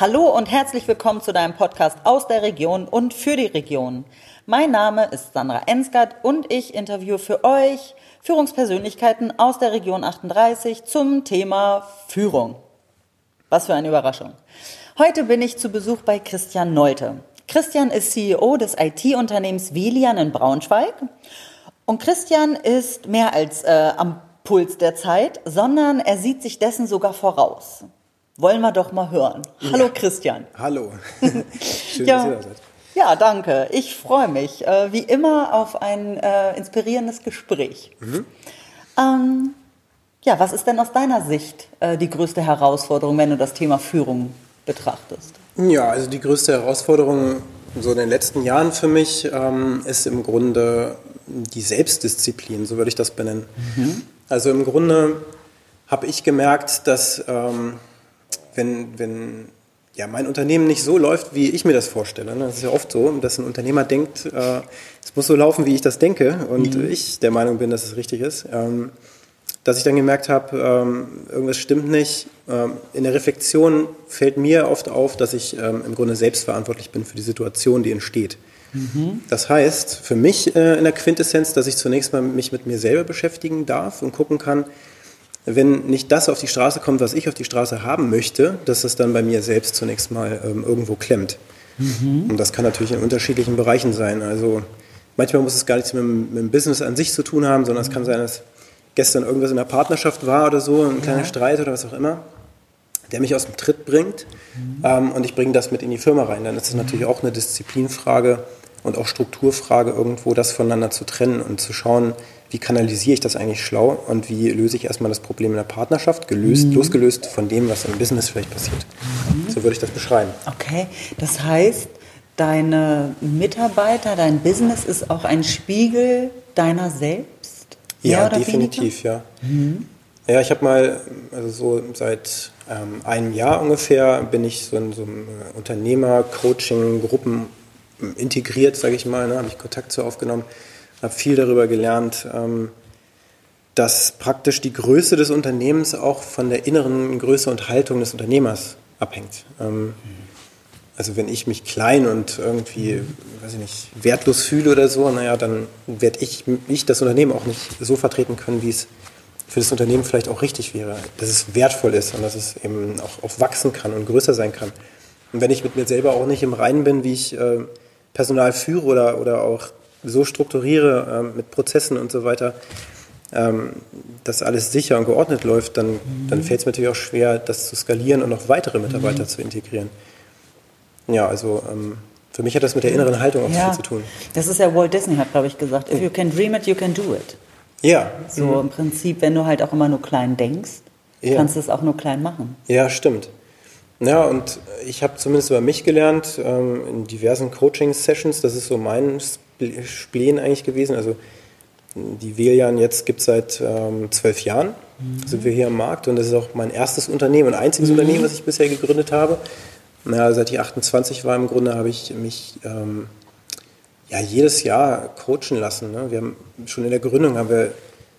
Hallo und herzlich willkommen zu deinem Podcast aus der Region und für die Region. Mein Name ist Sandra Ensgard und ich interviewe für euch Führungspersönlichkeiten aus der Region 38 zum Thema Führung. Was für eine Überraschung. Heute bin ich zu Besuch bei Christian Nolte. Christian ist CEO des IT-Unternehmens Velian in Braunschweig. Und Christian ist mehr als äh, am Puls der Zeit, sondern er sieht sich dessen sogar voraus. Wollen wir doch mal hören. Hallo Christian. Hallo. Schön, ja. dass ihr da seid. Ja, danke. Ich freue mich, äh, wie immer, auf ein äh, inspirierendes Gespräch. Mhm. Ähm, ja, was ist denn aus deiner Sicht äh, die größte Herausforderung, wenn du das Thema Führung betrachtest? Ja, also die größte Herausforderung so in den letzten Jahren für mich ähm, ist im Grunde die Selbstdisziplin, so würde ich das benennen. Mhm. Also im Grunde habe ich gemerkt, dass ähm, wenn, wenn ja, mein Unternehmen nicht so läuft, wie ich mir das vorstelle. Ne? Das ist ja oft so, dass ein Unternehmer denkt, äh, es muss so laufen, wie ich das denke und mhm. ich der Meinung bin, dass es richtig ist. Ähm, dass ich dann gemerkt habe, ähm, irgendwas stimmt nicht. Ähm, in der Reflexion fällt mir oft auf, dass ich ähm, im Grunde selbstverantwortlich bin für die Situation, die entsteht. Mhm. Das heißt, für mich äh, in der Quintessenz, dass ich zunächst mal mich mit mir selber beschäftigen darf und gucken kann, wenn nicht das auf die Straße kommt, was ich auf die Straße haben möchte, dass das dann bei mir selbst zunächst mal ähm, irgendwo klemmt. Mhm. Und das kann natürlich in unterschiedlichen Bereichen sein. Also manchmal muss es gar nichts mit, mit dem Business an sich zu tun haben, sondern es kann sein, dass gestern irgendwas in der Partnerschaft war oder so, ein kleiner ja. Streit oder was auch immer, der mich aus dem Tritt bringt mhm. ähm, und ich bringe das mit in die Firma rein. Dann ist es natürlich auch eine Disziplinfrage und auch Strukturfrage, irgendwo das voneinander zu trennen und zu schauen, wie kanalisiere ich das eigentlich schlau und wie löse ich erstmal das Problem in der Partnerschaft, gelöst, mhm. losgelöst von dem, was im Business vielleicht passiert. Mhm. So würde ich das beschreiben. Okay, das heißt, deine Mitarbeiter, dein Business ist auch ein Spiegel deiner selbst? Ja, definitiv, weniger? ja. Mhm. Ja, ich habe mal, also so seit ähm, einem Jahr ungefähr, bin ich so in so einem äh, Unternehmer-Coaching-Gruppen integriert, sage ich mal, ne, habe ich Kontakt zu aufgenommen habe viel darüber gelernt, ähm, dass praktisch die Größe des Unternehmens auch von der inneren Größe und Haltung des Unternehmers abhängt. Ähm, also wenn ich mich klein und irgendwie, weiß ich nicht, wertlos fühle oder so, naja, dann werde ich, ich das Unternehmen auch nicht so vertreten können, wie es für das Unternehmen vielleicht auch richtig wäre. Dass es wertvoll ist und dass es eben auch, auch wachsen kann und größer sein kann. Und wenn ich mit mir selber auch nicht im Reinen bin, wie ich äh, Personal führe oder, oder auch so strukturiere ähm, mit Prozessen und so weiter, ähm, dass alles sicher und geordnet läuft, dann, mhm. dann fällt es mir natürlich auch schwer, das zu skalieren und noch weitere Mitarbeiter mhm. zu integrieren. Ja, also ähm, für mich hat das mit der inneren Haltung auch ja, viel zu tun. Das ist ja Walt Disney hat, glaube ich, gesagt, if you can dream it, you can do it. Ja. So mhm. im Prinzip, wenn du halt auch immer nur klein denkst, ja. kannst du es auch nur klein machen. Ja, stimmt. Ja, und ich habe zumindest über mich gelernt, ähm, in diversen Coaching-Sessions, das ist so mein Spleen eigentlich gewesen. Also die Velian jetzt gibt es seit ähm, zwölf Jahren, mhm. sind wir hier am Markt und das ist auch mein erstes Unternehmen und einziges mhm. Unternehmen, was ich bisher gegründet habe. Na, seit ich 28 war im Grunde habe ich mich ähm, ja, jedes Jahr coachen lassen. Ne? Wir haben schon in der Gründung haben wir,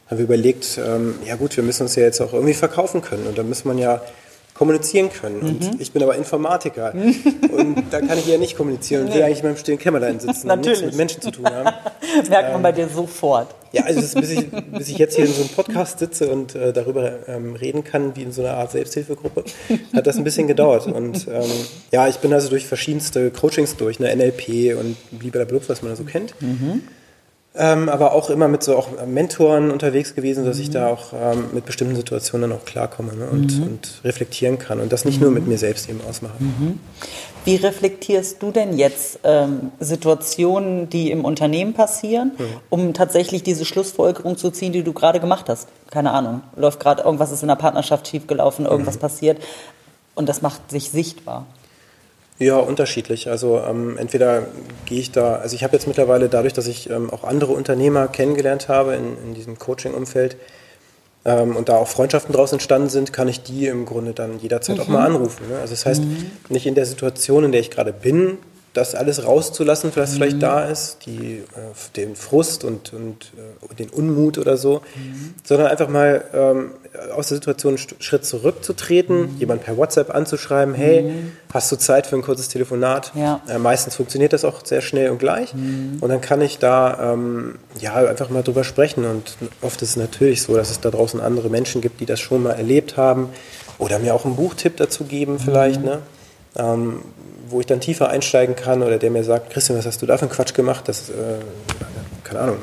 haben wir überlegt, ähm, ja gut, wir müssen uns ja jetzt auch irgendwie verkaufen können und da muss man ja kommunizieren können. Und mhm. ich bin aber Informatiker. und da kann ich ja nicht kommunizieren und nee. will eigentlich in meinem stillen Kämmerlein sitzen und nichts mit Menschen zu tun haben. Merkt man ähm, bei dir sofort. Ja, also ist, bis, ich, bis ich jetzt hier in so einem Podcast sitze und äh, darüber ähm, reden kann, wie in so einer Art Selbsthilfegruppe, hat das ein bisschen gedauert. Und ähm, ja, ich bin also durch verschiedenste Coachings durch, ne, NLP und blablabla, was man da so kennt. Mhm. Ähm, aber auch immer mit so auch Mentoren unterwegs gewesen, dass ich da auch ähm, mit bestimmten Situationen dann auch klarkomme ne, und, mhm. und, reflektieren kann und das nicht nur mit mir selbst eben ausmache. Mhm. Wie reflektierst du denn jetzt ähm, Situationen, die im Unternehmen passieren, mhm. um tatsächlich diese Schlussfolgerung zu ziehen, die du gerade gemacht hast? Keine Ahnung, läuft gerade irgendwas ist in der Partnerschaft schiefgelaufen, irgendwas mhm. passiert und das macht sich sichtbar. Ja, unterschiedlich. Also ähm, entweder gehe ich da, also ich habe jetzt mittlerweile dadurch, dass ich ähm, auch andere Unternehmer kennengelernt habe in, in diesem Coaching-Umfeld ähm, und da auch Freundschaften draus entstanden sind, kann ich die im Grunde dann jederzeit mhm. auch mal anrufen. Ne? Also das heißt, mhm. nicht in der Situation, in der ich gerade bin, das alles rauszulassen, was mhm. vielleicht da ist, die, äh, den Frust und, und äh, den Unmut oder so, mhm. sondern einfach mal ähm, aus der Situation einen Schritt zurückzutreten, mhm. jemand per WhatsApp anzuschreiben, hey, mhm. hast du Zeit für ein kurzes Telefonat? Ja. Äh, meistens funktioniert das auch sehr schnell und gleich mhm. und dann kann ich da ähm, ja einfach mal drüber sprechen und oft ist es natürlich so, dass es da draußen andere Menschen gibt, die das schon mal erlebt haben oder mir auch einen Buchtipp dazu geben vielleicht, mhm. ne? Ähm, wo ich dann tiefer einsteigen kann oder der mir sagt, Christian, was hast du da für einen Quatsch gemacht? Das, äh, keine Ahnung,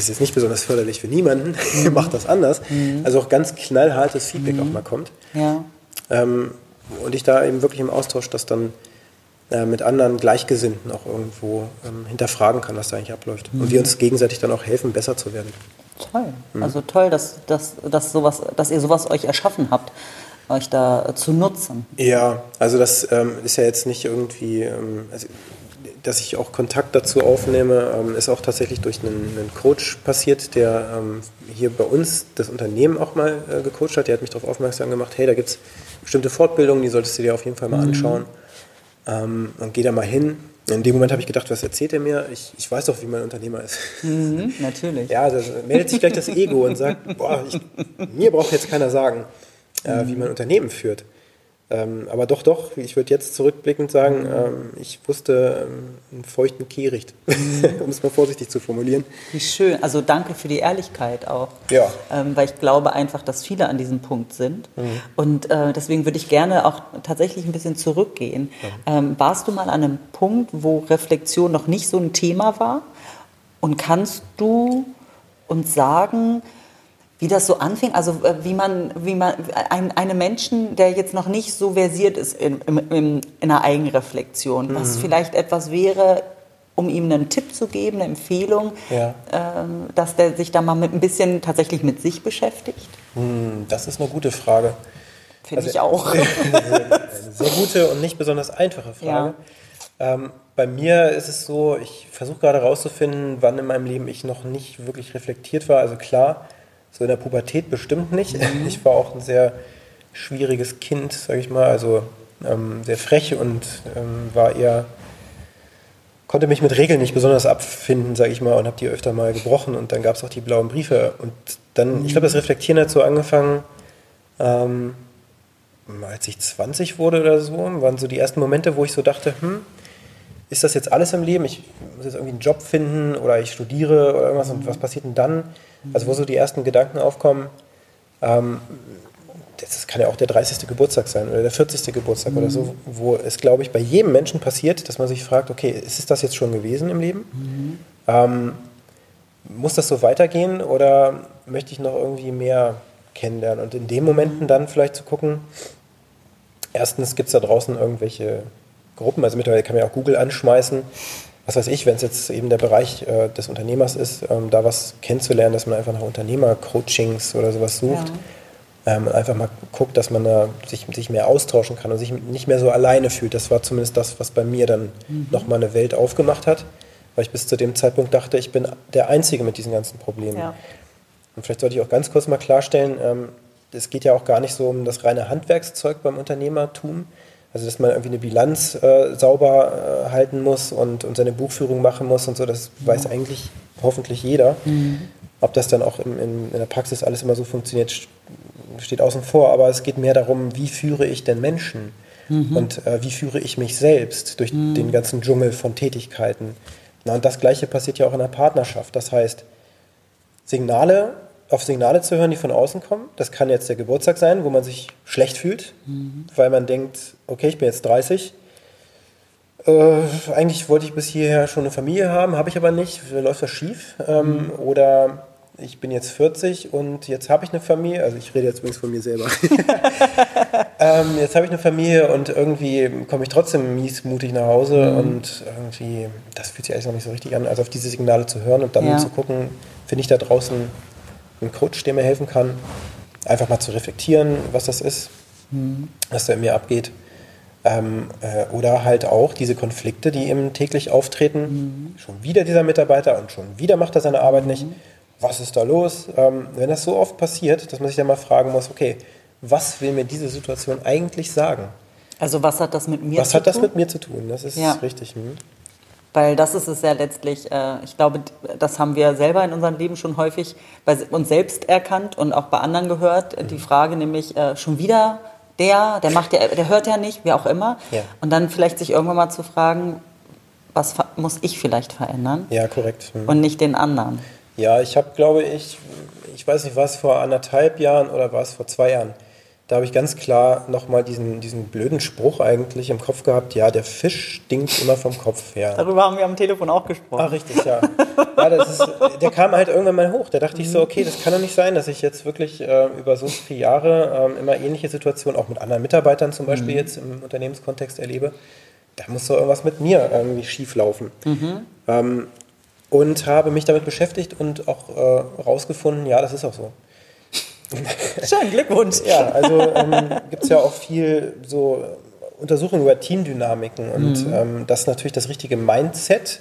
ist jetzt nicht besonders förderlich für niemanden, mhm. macht das anders. Mhm. Also auch ganz knallhartes Feedback mhm. auch mal kommt. Ja. Ähm, und ich da eben wirklich im Austausch das dann äh, mit anderen Gleichgesinnten auch irgendwo ähm, hinterfragen kann, was da eigentlich abläuft. Und wir mhm. uns gegenseitig dann auch helfen, besser zu werden. Toll. Mhm. Also toll, dass, dass, dass, sowas, dass ihr sowas euch erschaffen habt euch da zu nutzen? Ja, also das ähm, ist ja jetzt nicht irgendwie, ähm, also, dass ich auch Kontakt dazu aufnehme, ähm, ist auch tatsächlich durch einen, einen Coach passiert, der ähm, hier bei uns das Unternehmen auch mal äh, gecoacht hat. Der hat mich darauf aufmerksam gemacht, hey, da gibt es bestimmte Fortbildungen, die solltest du dir auf jeden Fall mal mhm. anschauen. Mhm. und geh da mal hin. In dem Moment habe ich gedacht, was erzählt er mir? Ich, ich weiß doch, wie mein Unternehmer ist. Mhm, natürlich. ja, da meldet sich gleich das Ego und sagt, boah, ich, mir braucht jetzt keiner sagen äh, wie man Unternehmen führt. Ähm, aber doch, doch, ich würde jetzt zurückblickend sagen, ähm, ich wusste ähm, einen feuchten Kehricht, mhm. um es mal vorsichtig zu formulieren. Wie schön, also danke für die Ehrlichkeit auch. Ja. Ähm, weil ich glaube einfach, dass viele an diesem Punkt sind. Mhm. Und äh, deswegen würde ich gerne auch tatsächlich ein bisschen zurückgehen. Mhm. warst du mal an einem Punkt, wo Reflexion noch nicht so ein Thema war? Und kannst du uns sagen, wie das so anfing, also äh, wie man, wie man ein, einem Menschen, der jetzt noch nicht so versiert ist in, in, in einer Eigenreflexion, mhm. was vielleicht etwas wäre, um ihm einen Tipp zu geben, eine Empfehlung, ja. ähm, dass der sich da mal mit ein bisschen tatsächlich mit sich beschäftigt? Hm, das ist eine gute Frage. Finde also, ich auch. eine sehr gute und nicht besonders einfache Frage. Ja. Ähm, bei mir ist es so, ich versuche gerade herauszufinden, wann in meinem Leben ich noch nicht wirklich reflektiert war. Also klar, so in der Pubertät bestimmt nicht. Mhm. Ich war auch ein sehr schwieriges Kind, sage ich mal, also ähm, sehr frech und ähm, war eher konnte mich mit Regeln nicht besonders abfinden, sage ich mal, und habe die öfter mal gebrochen. Und dann gab es auch die blauen Briefe. Und dann, ich glaube, das Reflektieren hat so angefangen, ähm, als ich 20 wurde oder so, waren so die ersten Momente, wo ich so dachte, hm, ist das jetzt alles im Leben? Ich muss jetzt irgendwie einen Job finden oder ich studiere oder irgendwas und was passiert denn dann? Also wo so die ersten Gedanken aufkommen, ähm, das kann ja auch der 30. Geburtstag sein oder der 40. Geburtstag mhm. oder so, wo es, glaube ich, bei jedem Menschen passiert, dass man sich fragt, okay, ist es das jetzt schon gewesen im Leben? Mhm. Ähm, muss das so weitergehen oder möchte ich noch irgendwie mehr kennenlernen? Und in den Momenten dann vielleicht zu gucken, erstens gibt es da draußen irgendwelche Gruppen, also mittlerweile kann man ja auch Google anschmeißen, was weiß ich, wenn es jetzt eben der Bereich äh, des Unternehmers ist, ähm, da was kennenzulernen, dass man einfach nach Unternehmercoachings oder sowas sucht. Ja. Ähm, einfach mal guckt, dass man da sich, sich mehr austauschen kann und sich nicht mehr so alleine fühlt. Das war zumindest das, was bei mir dann mhm. nochmal eine Welt aufgemacht hat, weil ich bis zu dem Zeitpunkt dachte, ich bin der Einzige mit diesen ganzen Problemen. Ja. Und vielleicht sollte ich auch ganz kurz mal klarstellen, ähm, es geht ja auch gar nicht so um das reine Handwerkszeug beim Unternehmertum, also, dass man irgendwie eine Bilanz äh, sauber äh, halten muss und, und seine Buchführung machen muss und so, das ja. weiß eigentlich hoffentlich jeder. Mhm. Ob das dann auch in, in, in, der Praxis alles immer so funktioniert, steht außen vor. Aber es geht mehr darum, wie führe ich denn Menschen? Mhm. Und äh, wie führe ich mich selbst durch mhm. den ganzen Dschungel von Tätigkeiten? Na, und das Gleiche passiert ja auch in der Partnerschaft. Das heißt, Signale auf Signale zu hören, die von außen kommen. Das kann jetzt der Geburtstag sein, wo man sich schlecht fühlt, mhm. weil man denkt, okay, ich bin jetzt 30. Äh, eigentlich wollte ich bis hierher schon eine Familie haben, habe ich aber nicht, läuft das schief. Ähm, mhm. Oder ich bin jetzt 40 und jetzt habe ich eine Familie, also ich rede jetzt übrigens von mir selber. ähm, jetzt habe ich eine Familie und irgendwie komme ich trotzdem miesmutig nach Hause mhm. und irgendwie, das fühlt sich eigentlich noch nicht so richtig an. Also auf diese Signale zu hören und dann ja. zu gucken, finde ich da draußen einen Coach, der mir helfen kann, einfach mal zu reflektieren, was das ist, mhm. was da in mir abgeht. Ähm, äh, oder halt auch diese Konflikte, die eben täglich auftreten. Mhm. Schon wieder dieser Mitarbeiter und schon wieder macht er seine Arbeit nicht. Mhm. Was ist da los? Ähm, wenn das so oft passiert, dass man sich dann mal fragen muss, okay, was will mir diese Situation eigentlich sagen? Also was hat das mit mir was zu tun? Was hat das mit mir zu tun? Das ist ja. richtig. Hm. Weil das ist es ja letztlich, äh, ich glaube, das haben wir selber in unserem Leben schon häufig bei uns selbst erkannt und auch bei anderen gehört. Mhm. Die Frage nämlich, äh, schon wieder der, der macht ja, der hört ja nicht, wie auch immer. Ja. Und dann vielleicht sich irgendwann mal zu fragen, was muss ich vielleicht verändern? Ja, korrekt. Mhm. Und nicht den anderen. Ja, ich habe, glaube ich, ich weiß nicht, was vor anderthalb Jahren oder war es vor zwei Jahren, da habe ich ganz klar nochmal diesen, diesen blöden Spruch eigentlich im Kopf gehabt, ja, der Fisch stinkt immer vom Kopf her. Darüber haben wir am Telefon auch gesprochen. Ah, richtig, ja. ja ist, der kam halt irgendwann mal hoch. Da dachte ich so, okay, das kann doch nicht sein, dass ich jetzt wirklich äh, über so viele Jahre äh, immer ähnliche Situationen, auch mit anderen Mitarbeitern zum Beispiel mhm. jetzt im Unternehmenskontext erlebe. Da muss doch irgendwas mit mir irgendwie schief laufen. Mhm. Ähm, und habe mich damit beschäftigt und auch äh, rausgefunden, ja, das ist auch so. Schön, Glückwunsch. Ja, also ähm, gibt es ja auch viel so Untersuchungen über Teamdynamiken und mhm. ähm, dass natürlich das richtige Mindset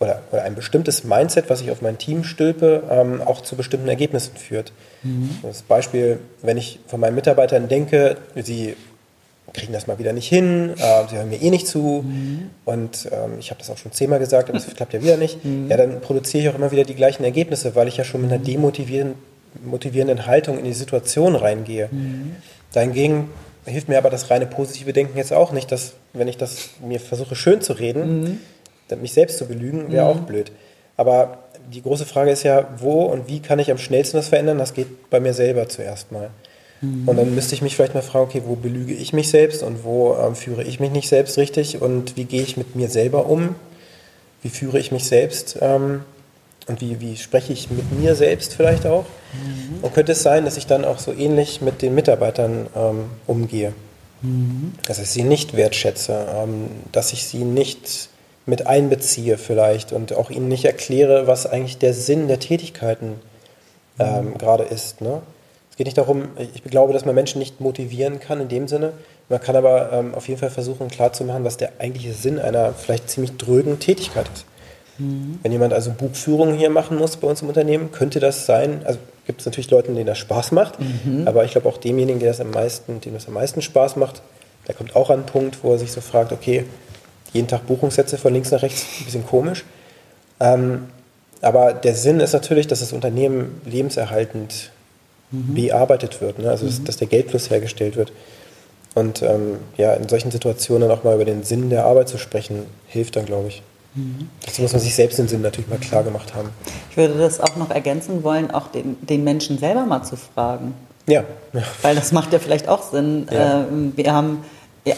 oder, oder, ein bestimmtes Mindset, was ich auf mein Team stülpe, ähm, auch zu bestimmten Ergebnissen führt. Mhm. Das Beispiel, wenn ich von meinen Mitarbeitern denke, sie kriegen das mal wieder nicht hin, äh, sie hören mir eh nicht zu mhm. und ähm, ich habe das auch schon zehnmal gesagt, aber es klappt ja wieder nicht, mhm. ja, dann produziere ich auch immer wieder die gleichen Ergebnisse, weil ich ja schon mit einer mhm. demotivierenden motivierenden Haltung in die Situation reingehe. Mhm. Dahingegen hilft mir aber das reine positive Denken jetzt auch nicht, dass wenn ich das mir versuche schön zu reden, mhm. mich selbst zu belügen, wäre mhm. auch blöd. Aber die große Frage ist ja, wo und wie kann ich am schnellsten das verändern? Das geht bei mir selber zuerst mal. Mhm. Und dann müsste ich mich vielleicht mal fragen, okay, wo belüge ich mich selbst und wo ähm, führe ich mich nicht selbst richtig und wie gehe ich mit mir selber um? Wie führe ich mich selbst? Ähm, und wie, wie spreche ich mit mir selbst vielleicht auch? Mhm. Und könnte es sein, dass ich dann auch so ähnlich mit den Mitarbeitern ähm, umgehe? Mhm. Dass ich sie nicht wertschätze, ähm, dass ich sie nicht mit einbeziehe vielleicht und auch ihnen nicht erkläre, was eigentlich der Sinn der Tätigkeiten ähm, mhm. gerade ist. Ne? Es geht nicht darum, ich glaube, dass man Menschen nicht motivieren kann in dem Sinne. Man kann aber ähm, auf jeden Fall versuchen klarzumachen, was der eigentliche Sinn einer vielleicht ziemlich drögen Tätigkeit ist. Mhm. Wenn jemand also Buchführung hier machen muss bei uns im Unternehmen, könnte das sein, also gibt es natürlich Leute, denen das Spaß macht, mhm. aber ich glaube auch demjenigen, der das am meisten, dem das am meisten Spaß macht, der kommt auch an einen Punkt, wo er sich so fragt, okay, jeden Tag Buchungssätze von links nach rechts, ein bisschen komisch. Ähm, aber der Sinn ist natürlich, dass das Unternehmen lebenserhaltend mhm. bearbeitet wird, ne? also dass, mhm. dass, der Geldfluss hergestellt wird. Und ähm, ja, in solchen Situationen auch mal über den Sinn der Arbeit zu sprechen, hilft dann, glaube ich. Dazu muss man sich selbst den Sinn natürlich mal klar gemacht haben. Ich würde das auch noch ergänzen wollen, auch den, den Menschen selber mal zu fragen. Ja. ja. Weil das macht ja vielleicht auch Sinn. Ja. Ähm, wir haben ja,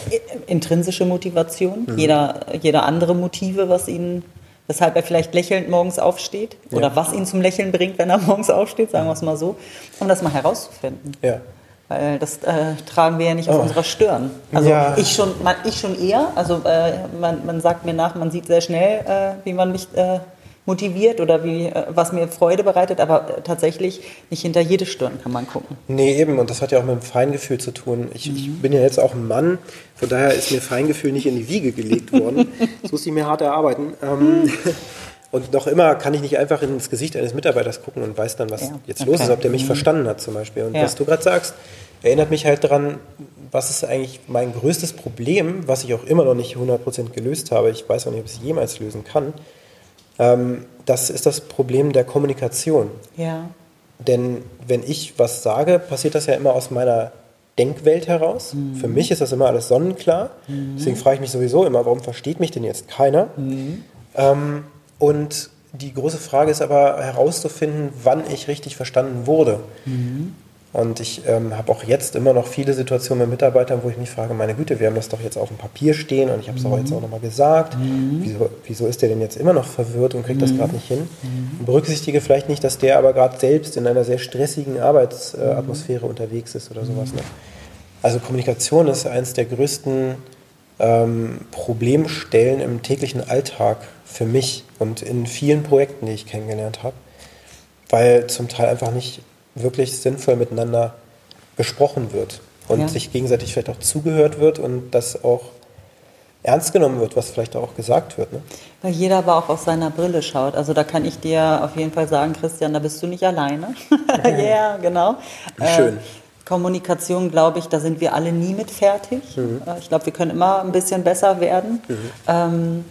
intrinsische Motivation, mhm. jeder, jeder andere Motive, was ihn, weshalb er vielleicht lächelnd morgens aufsteht oder was ihn zum Lächeln bringt, wenn er morgens aufsteht, sagen wir es mal so, um das mal herauszufinden. Ja. Weil das äh, tragen wir ja nicht auf oh. unserer Stirn. Also ja. ich, schon, man, ich schon eher. Also äh, man, man sagt mir nach, man sieht sehr schnell, äh, wie man mich äh, motiviert oder wie, äh, was mir Freude bereitet, aber tatsächlich nicht hinter jede Stirn kann man gucken. Nee, eben, und das hat ja auch mit dem Feingefühl zu tun. Ich, mhm. ich bin ja jetzt auch ein Mann, von daher ist mir Feingefühl nicht in die Wiege gelegt worden. das muss ich mir hart erarbeiten. Ähm, Und noch immer kann ich nicht einfach ins Gesicht eines Mitarbeiters gucken und weiß dann, was ja, jetzt okay. los ist, ob der mich mhm. verstanden hat zum Beispiel. Und ja. was du gerade sagst, erinnert mich halt daran, was ist eigentlich mein größtes Problem, was ich auch immer noch nicht 100% gelöst habe. Ich weiß auch nicht, ob ich es jemals lösen kann. Ähm, das ist das Problem der Kommunikation. Ja. Denn wenn ich was sage, passiert das ja immer aus meiner Denkwelt heraus. Mhm. Für mich ist das immer alles sonnenklar. Mhm. Deswegen frage ich mich sowieso immer, warum versteht mich denn jetzt keiner? Mhm. Ähm, und die große Frage ist aber herauszufinden, wann ich richtig verstanden wurde. Mhm. Und ich ähm, habe auch jetzt immer noch viele Situationen mit Mitarbeitern, wo ich mich frage, meine Güte, wir haben das doch jetzt auf dem Papier stehen und ich habe es mhm. auch jetzt auch nochmal gesagt. Mhm. Wieso, wieso, ist der denn jetzt immer noch verwirrt und kriegt das mhm. gerade nicht hin? Mhm. Und berücksichtige vielleicht nicht, dass der aber gerade selbst in einer sehr stressigen Arbeitsatmosphäre mhm. unterwegs ist oder sowas. Ne? Also Kommunikation ist eines der größten ähm, Problemstellen im täglichen Alltag für mich und in vielen Projekten, die ich kennengelernt habe, weil zum Teil einfach nicht wirklich sinnvoll miteinander gesprochen wird und ja. sich gegenseitig vielleicht auch zugehört wird und das auch ernst genommen wird, was vielleicht auch gesagt wird. Ne? Weil jeder aber auch aus seiner Brille schaut. Also da kann ich dir auf jeden Fall sagen, Christian, da bist du nicht alleine. Ja, yeah, genau. Schön. Äh, Kommunikation, glaube ich, da sind wir alle nie mit fertig. Mhm. Äh, ich glaube, wir können immer ein bisschen besser werden. Mhm. Ähm,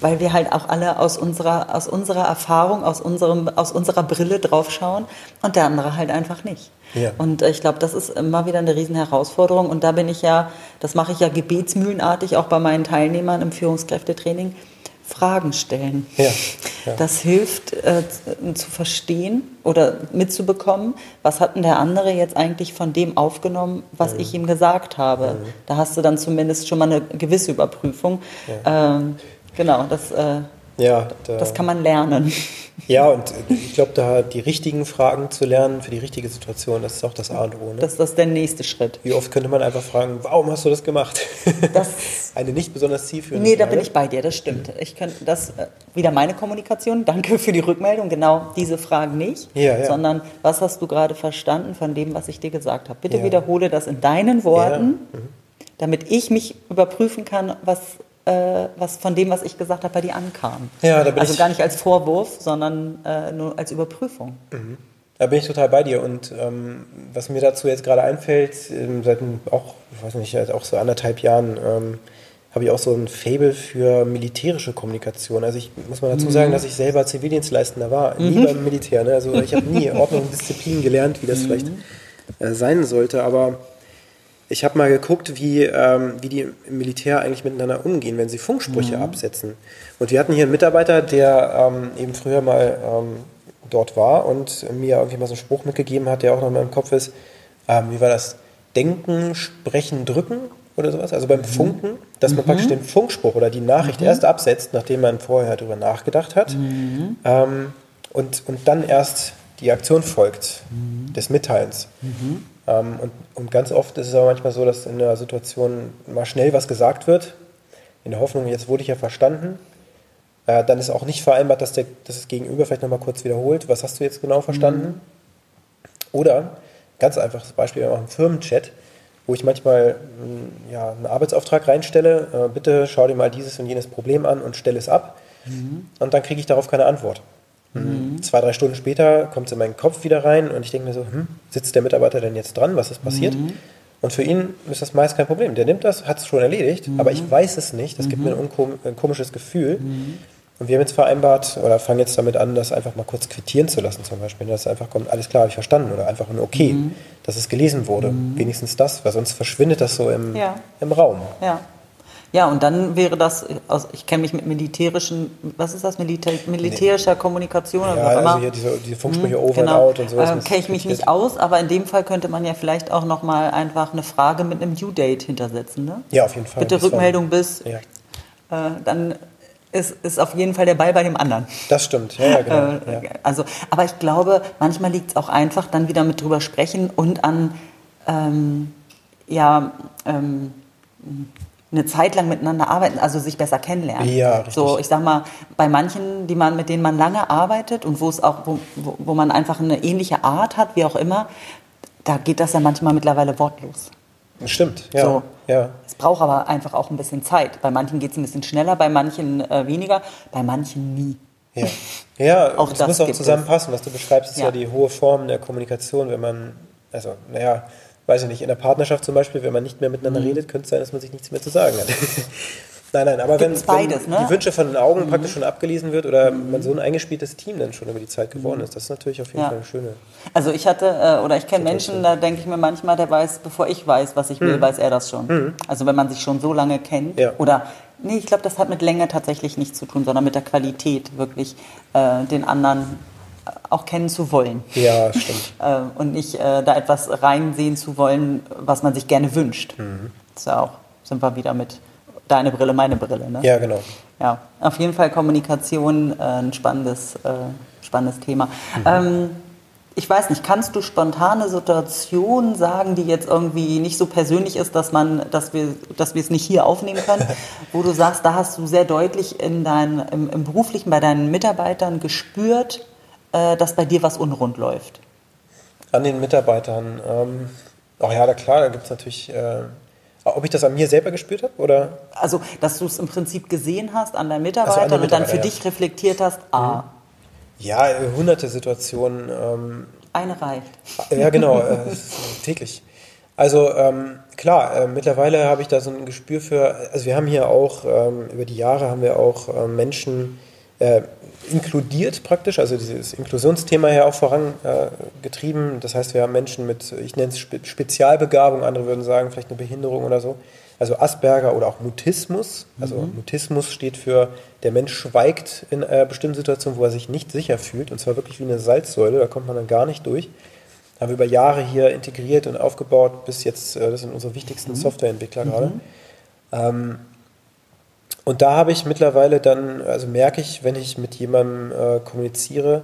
weil wir halt auch alle aus unserer, aus unserer Erfahrung, aus, unserem, aus unserer Brille draufschauen und der andere halt einfach nicht. Ja. Und äh, ich glaube, das ist immer wieder eine riesen Herausforderung und da bin ich ja, das mache ich ja gebetsmühlenartig auch bei meinen Teilnehmern im Führungskräftetraining, Fragen stellen. Ja. Ja. Das hilft äh, zu verstehen oder mitzubekommen, was hat denn der andere jetzt eigentlich von dem aufgenommen, was mhm. ich ihm gesagt habe. Mhm. Da hast du dann zumindest schon mal eine gewisse Überprüfung. Ähm, Genau, das, äh, ja, da, das kann man lernen. Ja, und ich glaube, da die richtigen Fragen zu lernen für die richtige Situation, das ist auch das A und O. Ne? Das, das ist der nächste Schritt. Wie oft könnte man einfach fragen, warum hast du das gemacht? Das, Eine nicht besonders zielführende Nee, da bin ich bei dir, das stimmt. Ich könnte das, äh, wieder meine Kommunikation, danke für die Rückmeldung, genau diese Fragen nicht, ja, ja. sondern was hast du gerade verstanden von dem, was ich dir gesagt habe? Bitte ja. wiederhole das in deinen Worten, mhm. damit ich mich überprüfen kann, was äh, was von dem, was ich gesagt habe, bei dir ankam. Ja, da bin also ich gar nicht als Vorwurf, sondern äh, nur als Überprüfung. Mhm. Da bin ich total bei dir. Und ähm, was mir dazu jetzt gerade einfällt, ähm, seit auch, ich weiß nicht, auch so anderthalb Jahren, ähm, habe ich auch so ein Fable für militärische Kommunikation. Also ich muss mal dazu sagen, mhm. dass ich selber Zivildienstleistender war, mhm. nie beim Militär. Ne? Also ich habe nie Ordnung und Disziplin gelernt, wie das mhm. vielleicht äh, sein sollte. Aber ich habe mal geguckt, wie, ähm, wie die im Militär eigentlich miteinander umgehen, wenn sie Funksprüche mhm. absetzen. Und wir hatten hier einen Mitarbeiter, der ähm, eben früher mal ähm, dort war und mir irgendwie mal so einen Spruch mitgegeben hat, der auch noch mal im Kopf ist. Ähm, wie war das? Denken, sprechen, drücken oder sowas? Also beim mhm. Funken, dass man mhm. praktisch den Funkspruch oder die Nachricht mhm. erst absetzt, nachdem man vorher darüber nachgedacht hat. Mhm. Ähm, und, und dann erst die Aktion folgt mhm. des Mitteilens. Ähm, und, und, ganz oft ist es aber manchmal so, dass in der Situation mal schnell was gesagt wird, in der Hoffnung, jetzt wurde ich ja verstanden. Äh, dann ist auch nicht vereinbart, dass, der, dass das Gegenüber vielleicht nochmal kurz wiederholt, was hast du jetzt genau verstanden? Mhm. Oder, ganz einfaches Beispiel, wir machen Firmenchat, wo ich manchmal mm, ja, einen Arbeitsauftrag reinstelle, äh, bitte schau dir mal dieses und jenes Problem an und stelle es ab. Mhm. Und dann kriege ich darauf keine Antwort. Mhm. Zwei, drei Stunden später kommt es in meinen Kopf wieder rein und ich denke mir so, hm, sitzt der Mitarbeiter denn jetzt dran? Was ist passiert? Mhm. Und für ihn ist das meist kein Problem. Der nimmt das, hat es schon erledigt, mhm. aber ich weiß es nicht. Das gibt mir ein, ein komisches Gefühl. Mhm. Und wir haben jetzt vereinbart oder fangen jetzt damit an, das einfach mal kurz quittieren zu lassen, zum Beispiel. Dass einfach kommt, alles klar, habe ich verstanden. Oder einfach ein Okay, mhm. dass es gelesen wurde. Mhm. Wenigstens das, weil sonst verschwindet das so im, ja. im Raum. Ja. Ja, und dann wäre das, ich kenne mich mit militärischen, was ist das, Militär, militärischer nee. Kommunikation oder ja, also hier diese, diese Funksprüche hm, over genau. and out und so. Ähm, kenne ich mich nicht aus, aber in dem Fall könnte man ja vielleicht auch nochmal einfach eine Frage mit einem Due Date hintersetzen. Ne? Ja, auf jeden Fall. Bitte Rückmeldung bis, ja. äh, dann ist, ist auf jeden Fall der Ball bei dem anderen. Das stimmt, ja, ja genau. Äh, ja. Also, aber ich glaube, manchmal liegt es auch einfach, dann wieder mit drüber sprechen und an, ähm, ja, ähm, eine Zeit lang miteinander arbeiten, also sich besser kennenlernen. Ja, richtig. So, ich sag mal, bei manchen, die man, mit denen man lange arbeitet und wo es auch, wo, wo man einfach eine ähnliche Art hat, wie auch immer, da geht das ja manchmal mittlerweile wortlos. Stimmt, ja. So. ja. Es braucht aber einfach auch ein bisschen Zeit. Bei manchen geht es ein bisschen schneller, bei manchen äh, weniger, bei manchen nie. Ja, ja auch das, das muss auch zusammenpassen. Was du beschreibst, ist ja. ja die hohe Form der Kommunikation, wenn man, also, naja, weiß ich nicht, in der Partnerschaft zum Beispiel, wenn man nicht mehr miteinander mhm. redet, könnte es sein, dass man sich nichts mehr zu sagen hat. nein, nein, aber wenn, beides, wenn ne? die Wünsche von den Augen mhm. praktisch schon abgelesen wird oder mhm. man so ein eingespieltes Team dann schon über die Zeit geworden ist, das ist natürlich auf jeden ja. Fall eine schöne. Also ich hatte, äh, oder ich kenne Menschen, da denke ich mir manchmal, der weiß, bevor ich weiß, was ich will, mhm. weiß er das schon. Mhm. Also wenn man sich schon so lange kennt ja. oder Nee, ich glaube, das hat mit Länge tatsächlich nichts zu tun, sondern mit der Qualität, wirklich äh, den anderen auch kennen zu wollen. Ja, stimmt. Äh, und nicht äh, da etwas reinsehen zu wollen, was man sich gerne wünscht. Mhm. Das ist ja auch, sind wir wieder mit deine Brille, meine Brille. Ne? Ja, genau. Ja, auf jeden Fall Kommunikation äh, ein spannendes, äh, spannendes Thema. Mhm. Ähm, ich weiß nicht, kannst du spontane Situationen sagen, die jetzt irgendwie nicht so persönlich ist, dass man, dass wir, dass wir es nicht hier aufnehmen können, wo du sagst, da hast du sehr deutlich in dein, im, im beruflichen bei deinen Mitarbeitern gespürt, äh, dass bei dir was unrund läuft? An den Mitarbeitern. Ähm, ach ja, da klar, da gibt es natürlich. Äh, ob ich das an mir selber gespürt habe? Oder? Also, dass du es im Prinzip gesehen hast an deinen Mitarbeitern also an und dann für ja. dich reflektiert hast, ah. Ja, hunderte Situationen. Ähm, Eine reicht. Ja, genau, äh, täglich. Also ähm, klar, äh, mittlerweile habe ich da so ein Gespür für, also wir haben hier auch, ähm, über die Jahre haben wir auch äh, Menschen äh, inkludiert praktisch, also dieses Inklusionsthema hier auch vorangetrieben. das heißt, wir haben Menschen mit, ich nenne es Spe Spezialbegabung, andere würden sagen vielleicht eine Behinderung oder so. Also Asperger oder auch Mutismus. Also mhm. Mutismus steht für, der Mensch schweigt in äh, bestimmten Situationen, wo er sich nicht sicher fühlt. Und zwar wirklich wie eine Salzsäule, da kommt man dann gar nicht durch. Haben wir über Jahre hier integriert und aufgebaut, bis jetzt, äh, das sind unsere wichtigsten mhm. Softwareentwickler mhm. gerade. Ähm, und da habe ich mittlerweile dann, also merke ich, wenn ich mit jemandem äh, kommuniziere,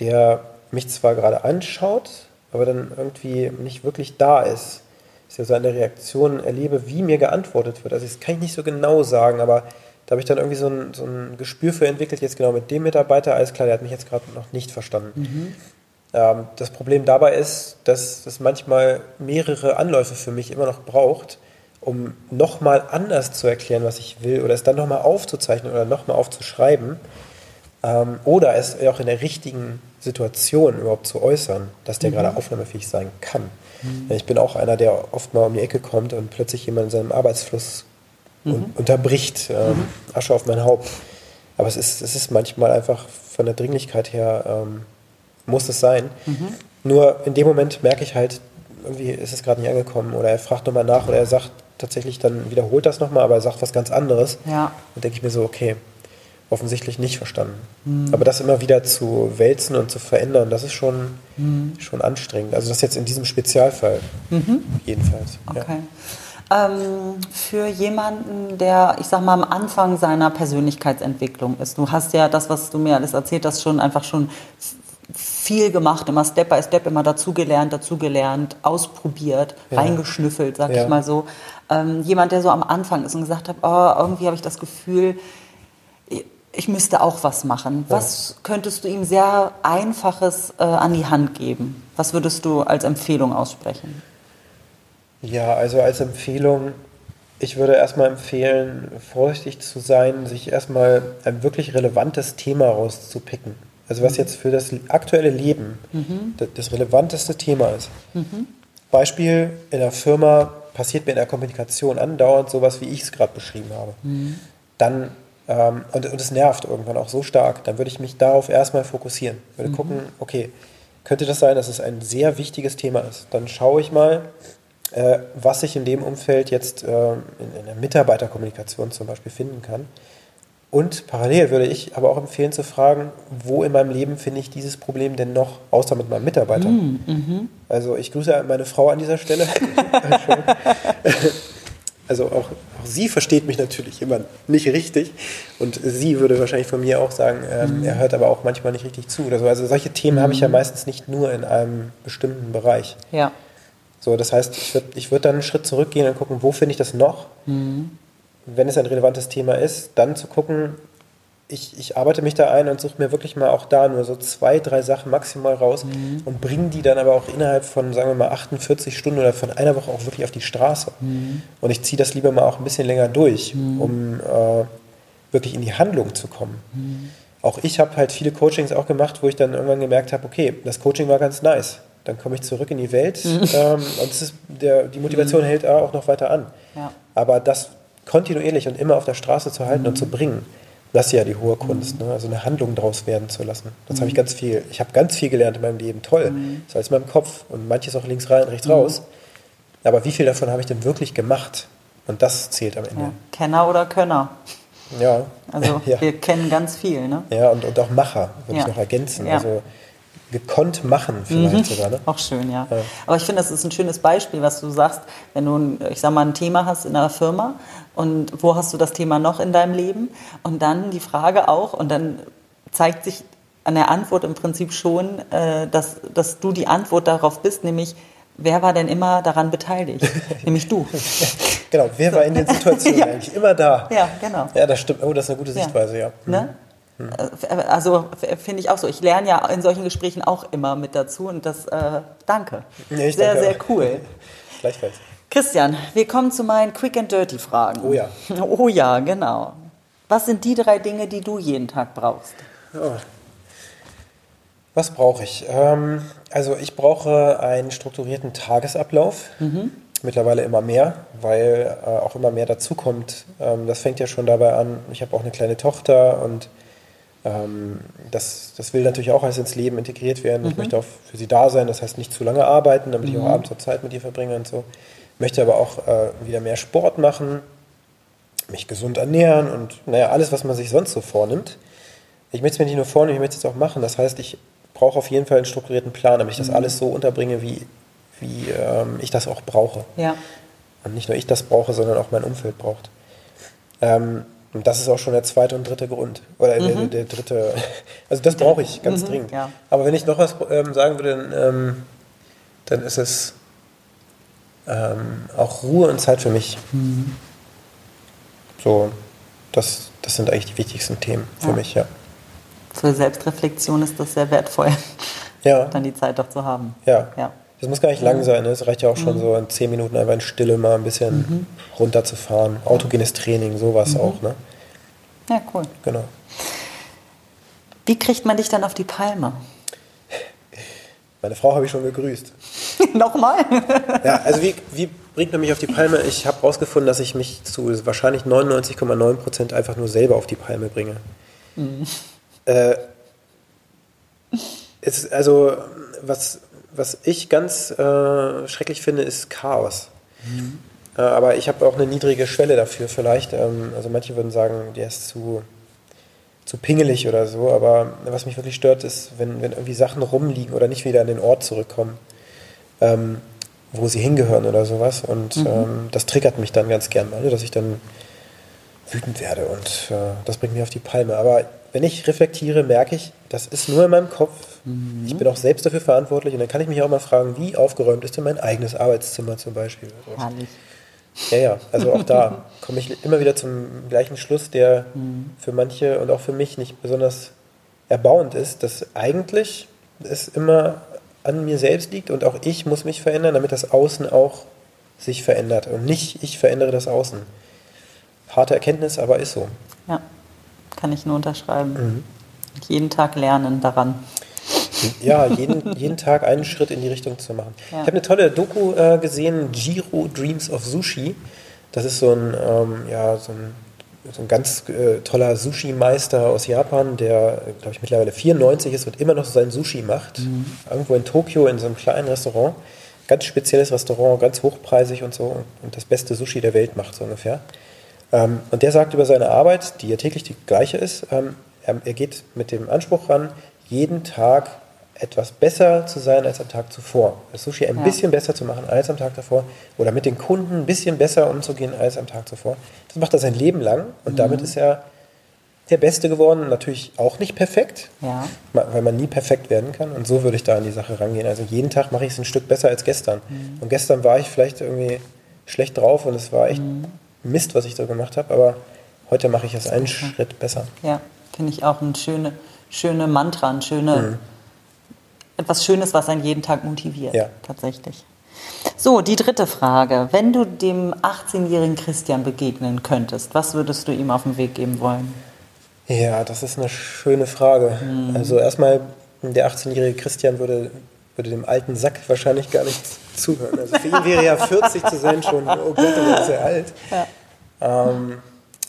der mich zwar gerade anschaut, aber dann irgendwie nicht wirklich da ist, dass ich so eine Reaktion erlebe, wie mir geantwortet wird. Also das kann ich nicht so genau sagen, aber da habe ich dann irgendwie so ein, so ein Gespür für entwickelt, jetzt genau mit dem Mitarbeiter, alles klar, der hat mich jetzt gerade noch nicht verstanden. Mhm. Ähm, das Problem dabei ist, dass es manchmal mehrere Anläufe für mich immer noch braucht, um nochmal anders zu erklären, was ich will, oder es dann nochmal aufzuzeichnen oder nochmal aufzuschreiben, ähm, oder es auch in der richtigen Situation überhaupt zu äußern, dass der mhm. gerade aufnahmefähig sein kann. Mhm. Ich bin auch einer, der oft mal um die Ecke kommt und plötzlich jemand in seinem Arbeitsfluss mhm. un unterbricht, ähm, mhm. Asche auf mein Haupt. Aber es ist, es ist manchmal einfach von der Dringlichkeit her, ähm, muss es sein. Mhm. Nur in dem Moment merke ich halt, irgendwie ist es gerade nicht angekommen oder er fragt nochmal nach oder er sagt tatsächlich dann wiederholt das nochmal, aber er sagt was ganz anderes. Ja. Und denke ich mir so, okay, offensichtlich nicht verstanden. Mhm. Aber das immer wieder zu wälzen und zu verändern, das ist schon, mhm. schon anstrengend. Also das jetzt in diesem Spezialfall mhm. jedenfalls. Okay. Ja. Ähm, für jemanden, der, ich sag mal, am Anfang seiner Persönlichkeitsentwicklung ist, du hast ja das, was du mir alles erzählt hast, schon einfach schon viel gemacht, immer Step by Step, immer dazugelernt, dazugelernt, ausprobiert, ja. reingeschnüffelt, sag ja. ich mal so. Ähm, jemand, der so am Anfang ist und gesagt hat, oh, irgendwie habe ich das Gefühl, ich müsste auch was machen. Ja. Was könntest du ihm sehr Einfaches äh, an die Hand geben? Was würdest du als Empfehlung aussprechen? Ja, also als Empfehlung, ich würde erstmal empfehlen, vorsichtig zu sein, sich erstmal ein wirklich relevantes Thema rauszupicken. Also was mhm. jetzt für das aktuelle Leben mhm. das relevanteste Thema ist. Mhm. Beispiel, in der Firma passiert mir in der Kommunikation andauernd sowas, wie ich es gerade beschrieben habe. Mhm. Dann, ähm, und, und es nervt irgendwann auch so stark, dann würde ich mich darauf erstmal fokussieren. Würde mhm. gucken, okay, könnte das sein, dass es ein sehr wichtiges Thema ist? Dann schaue ich mal, äh, was ich in dem Umfeld jetzt äh, in, in der Mitarbeiterkommunikation zum Beispiel finden kann. Und parallel würde ich aber auch empfehlen zu fragen, wo in meinem Leben finde ich dieses Problem denn noch, außer mit meinem Mitarbeiter. Mm, mhm. Also ich grüße meine Frau an dieser Stelle. also auch, auch, sie versteht mich natürlich immer nicht richtig. Und sie würde wahrscheinlich von mir auch sagen, ähm, mhm. er hört aber auch manchmal nicht richtig zu. So. Also solche Themen mhm. habe ich ja meistens nicht nur in einem bestimmten Bereich. Ja. So, das heißt, ich würde ich würd dann einen Schritt zurückgehen und gucken, wo finde ich das noch? Mhm wenn es ein relevantes Thema ist, dann zu gucken, ich, ich arbeite mich da ein und suche mir wirklich mal auch da nur so zwei, drei Sachen maximal raus mhm. und bringe die dann aber auch innerhalb von, sagen wir mal, 48 Stunden oder von einer Woche auch wirklich auf die Straße. Mhm. Und ich ziehe das lieber mal auch ein bisschen länger durch, mhm. um äh, wirklich in die Handlung zu kommen. Mhm. Auch ich habe halt viele Coachings auch gemacht, wo ich dann irgendwann gemerkt habe, okay, das Coaching war ganz nice. Dann komme ich zurück in die Welt mhm. ähm, und ist, der, die Motivation mhm. hält auch noch weiter an. Ja. Aber das kontinuierlich und immer auf der Straße zu halten mhm. und zu bringen, das ist ja die hohe Kunst, mhm. ne? also eine Handlung daraus werden zu lassen. Das mhm. habe ich ganz viel. Ich habe ganz viel gelernt in meinem Leben. Toll. Mhm. Das ist alles in meinem Kopf und manches auch links rein, rechts raus. Aber wie viel davon habe ich denn wirklich gemacht? Und das zählt am Ende. Ja. Kenner oder Könner? Ja. Also ja. wir kennen ganz viel, ne? Ja, und, und auch Macher, würde ja. ich noch ergänzen. Ja. Also gekonnt machen vielleicht mhm. sogar. Ne? Auch schön, ja. ja. Aber ich finde, das ist ein schönes Beispiel, was du sagst, wenn du, ich sag mal, ein Thema hast in einer Firma und wo hast du das Thema noch in deinem Leben? Und dann die Frage auch, und dann zeigt sich an der Antwort im Prinzip schon, äh, dass, dass du die Antwort darauf bist, nämlich wer war denn immer daran beteiligt? nämlich du. genau, wer war in den Situationen ja. eigentlich immer da? Ja, genau. Ja, das stimmt. Oh, das ist eine gute Sichtweise, ja. ja. Ne? Mhm. Also finde ich auch so. Ich lerne ja in solchen Gesprächen auch immer mit dazu und das äh, danke. Ja, sehr, danke sehr cool. Gleichfalls. Christian, wir kommen zu meinen Quick and Dirty Fragen. Oh ja. Oh ja, genau. Was sind die drei Dinge, die du jeden Tag brauchst? Oh. Was brauche ich? Ähm, also ich brauche einen strukturierten Tagesablauf. Mhm. Mittlerweile immer mehr, weil äh, auch immer mehr dazukommt. Ähm, das fängt ja schon dabei an. Ich habe auch eine kleine Tochter und ähm, das, das will natürlich auch alles ins Leben integriert werden. Mhm. Ich möchte auch für sie da sein, das heißt nicht zu lange arbeiten, damit mhm. ich auch mhm. abends noch Zeit mit ihr verbringe und so. Möchte aber auch äh, wieder mehr Sport machen, mich gesund ernähren und naja, alles, was man sich sonst so vornimmt. Ich möchte es mir nicht nur vornehmen, ich möchte es auch machen. Das heißt, ich brauche auf jeden Fall einen strukturierten Plan, damit ich das mhm. alles so unterbringe, wie, wie ähm, ich das auch brauche. Ja. Und nicht nur ich das brauche, sondern auch mein Umfeld braucht. Ähm, und das ist auch schon der zweite und dritte Grund. Oder mhm. der, der, dritte. Also das brauche ich ganz mhm, dringend. Ja. Aber wenn ich noch was ähm, sagen würde, dann, ähm, dann ist es ähm, auch Ruhe und Zeit für mich. Mhm. So, das, das sind eigentlich die wichtigsten Themen für ja. mich, ja. Für Selbstreflexion ist das sehr wertvoll, ja. dann die Zeit doch zu haben. Ja. ja. Das muss gar nicht lang sein. Ne? Es reicht ja auch schon mhm. so in zehn Minuten einfach in Stille mal ein bisschen mhm. runterzufahren. Autogenes Training, sowas mhm. auch. Ne? Ja, cool. Genau. Wie kriegt man dich dann auf die Palme? Meine Frau habe ich schon gegrüßt. Nochmal? ja, also wie, wie bringt man mich auf die Palme? Ich habe herausgefunden, dass ich mich zu wahrscheinlich 99,9 Prozent einfach nur selber auf die Palme bringe. Mhm. Äh, es, also, was, was ich ganz äh, schrecklich finde, ist Chaos. Mhm. Äh, aber ich habe auch eine niedrige Schwelle dafür vielleicht. Ähm, also manche würden sagen, der ist zu, zu pingelig oder so. Aber was mich wirklich stört, ist, wenn, wenn irgendwie Sachen rumliegen oder nicht wieder an den Ort zurückkommen, ähm, wo sie hingehören oder sowas. Und mhm. ähm, das triggert mich dann ganz gern mal, dass ich dann wütend werde und äh, das bringt mich auf die Palme. Aber wenn ich reflektiere, merke ich, das ist nur in meinem Kopf. Mhm. Ich bin auch selbst dafür verantwortlich und dann kann ich mich auch mal fragen, wie aufgeräumt ist denn mein eigenes Arbeitszimmer zum Beispiel? Herrlich. Ja, ja, also auch da komme ich immer wieder zum gleichen Schluss, der mhm. für manche und auch für mich nicht besonders erbauend ist, dass eigentlich es immer an mir selbst liegt und auch ich muss mich verändern, damit das Außen auch sich verändert und nicht ich verändere das Außen. Harte Erkenntnis, aber ist so. Ja, kann ich nur unterschreiben. Mhm. Jeden Tag lernen daran. Ja, jeden, jeden Tag einen Schritt in die Richtung zu machen. Ja. Ich habe eine tolle Doku äh, gesehen, Jiro Dreams of Sushi. Das ist so ein, ähm, ja, so ein, so ein ganz äh, toller Sushi-Meister aus Japan, der, glaube ich, mittlerweile 94 ist und immer noch sein Sushi macht. Mhm. Irgendwo in Tokio in so einem kleinen Restaurant. Ganz spezielles Restaurant, ganz hochpreisig und so. Und das beste Sushi der Welt macht, so ungefähr. Ähm, und der sagt über seine Arbeit, die ja täglich die gleiche ist, ähm, er, geht mit dem Anspruch ran, jeden Tag etwas besser zu sein als am Tag zuvor. Das Sushi ein ja. bisschen besser zu machen als am Tag davor oder mit den Kunden ein bisschen besser umzugehen als am Tag zuvor. Das macht er sein Leben lang und mhm. damit ist er der Beste geworden. Natürlich auch nicht perfekt, ja. weil man nie perfekt werden kann. Und so würde ich da an die Sache rangehen. Also jeden Tag mache ich es ein Stück besser als gestern. Mhm. Und gestern war ich vielleicht irgendwie schlecht drauf und es war echt mhm. Mist, was ich da gemacht habe. Aber heute mache ich es einen Schritt besser. Ja, finde ich auch ein schöne, schöne Mantra, ein schöne mhm etwas Schönes, was einen jeden Tag motiviert. Ja. Tatsächlich. So, die dritte Frage. Wenn du dem 18-jährigen Christian begegnen könntest, was würdest du ihm auf den Weg geben wollen? Ja, das ist eine schöne Frage. Mhm. Also erstmal, der 18-jährige Christian würde, würde dem alten Sack wahrscheinlich gar nicht zuhören. Also für ihn wäre ja 40 zu sein schon, oh Gott, er ist sehr alt. Ja. Ähm,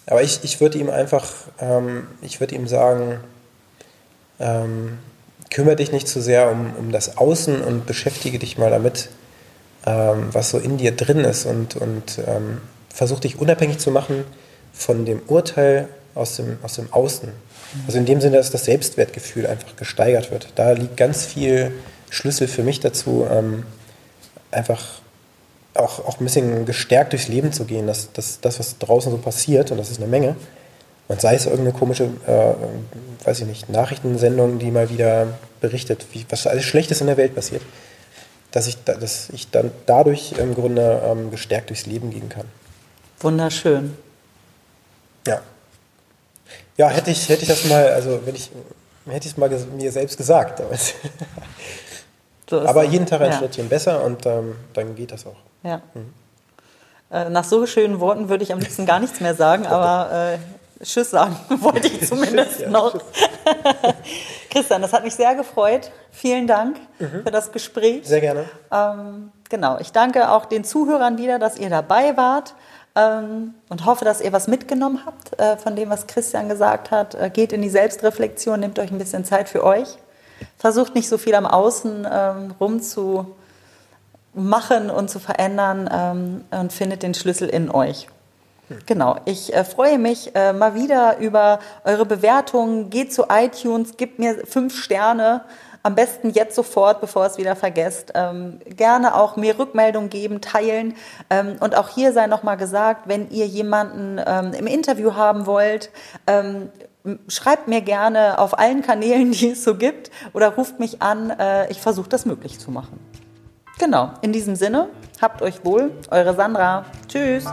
aber ich, ich würde ihm einfach, ähm, ich würde ihm sagen, ähm, kümmere dich nicht zu sehr um, um das Außen und beschäftige dich mal damit, ähm, was so in dir drin ist und, und ähm, versuch dich unabhängig zu machen von dem Urteil aus dem, aus dem Außen. Also in dem Sinne, dass das Selbstwertgefühl einfach gesteigert wird. Da liegt ganz viel Schlüssel für mich dazu, ähm, einfach auch, auch ein bisschen gestärkt durchs Leben zu gehen, dass, dass das, was draußen so passiert, und das ist eine Menge, und sei es irgendeine komische, äh, weiß ich nicht, Nachrichtensendung, die mal wieder berichtet, wie, was alles Schlechtes in der Welt passiert, dass ich, dass ich dann dadurch im Grunde ähm, gestärkt durchs Leben gehen kann. Wunderschön. Ja. Ja, hätte ich, hätte ich das mal, also wenn ich, hätte ich es mal mir selbst gesagt. so aber jeden Tag ein ja. Schrittchen besser und ähm, dann geht das auch. Ja. Mhm. Äh, nach so schönen Worten würde ich am liebsten gar nichts mehr sagen, aber äh, Tschüss sagen, wollte ich zumindest ja, noch. Christian, das hat mich sehr gefreut. Vielen Dank mhm. für das Gespräch. Sehr gerne. Ähm, genau, ich danke auch den Zuhörern wieder, dass ihr dabei wart ähm, und hoffe, dass ihr was mitgenommen habt äh, von dem, was Christian gesagt hat. Äh, geht in die Selbstreflexion, nehmt euch ein bisschen Zeit für euch. Versucht nicht so viel am Außen ähm, rumzumachen und zu verändern ähm, und findet den Schlüssel in euch. Genau, ich äh, freue mich äh, mal wieder über eure Bewertungen. Geht zu iTunes, gebt mir fünf Sterne. Am besten jetzt sofort, bevor es wieder vergesst. Ähm, gerne auch mir Rückmeldung geben, teilen. Ähm, und auch hier sei nochmal gesagt, wenn ihr jemanden ähm, im Interview haben wollt, ähm, schreibt mir gerne auf allen Kanälen, die es so gibt, oder ruft mich an. Äh, ich versuche das möglich zu machen. Genau, in diesem Sinne, habt euch wohl, eure Sandra. Tschüss.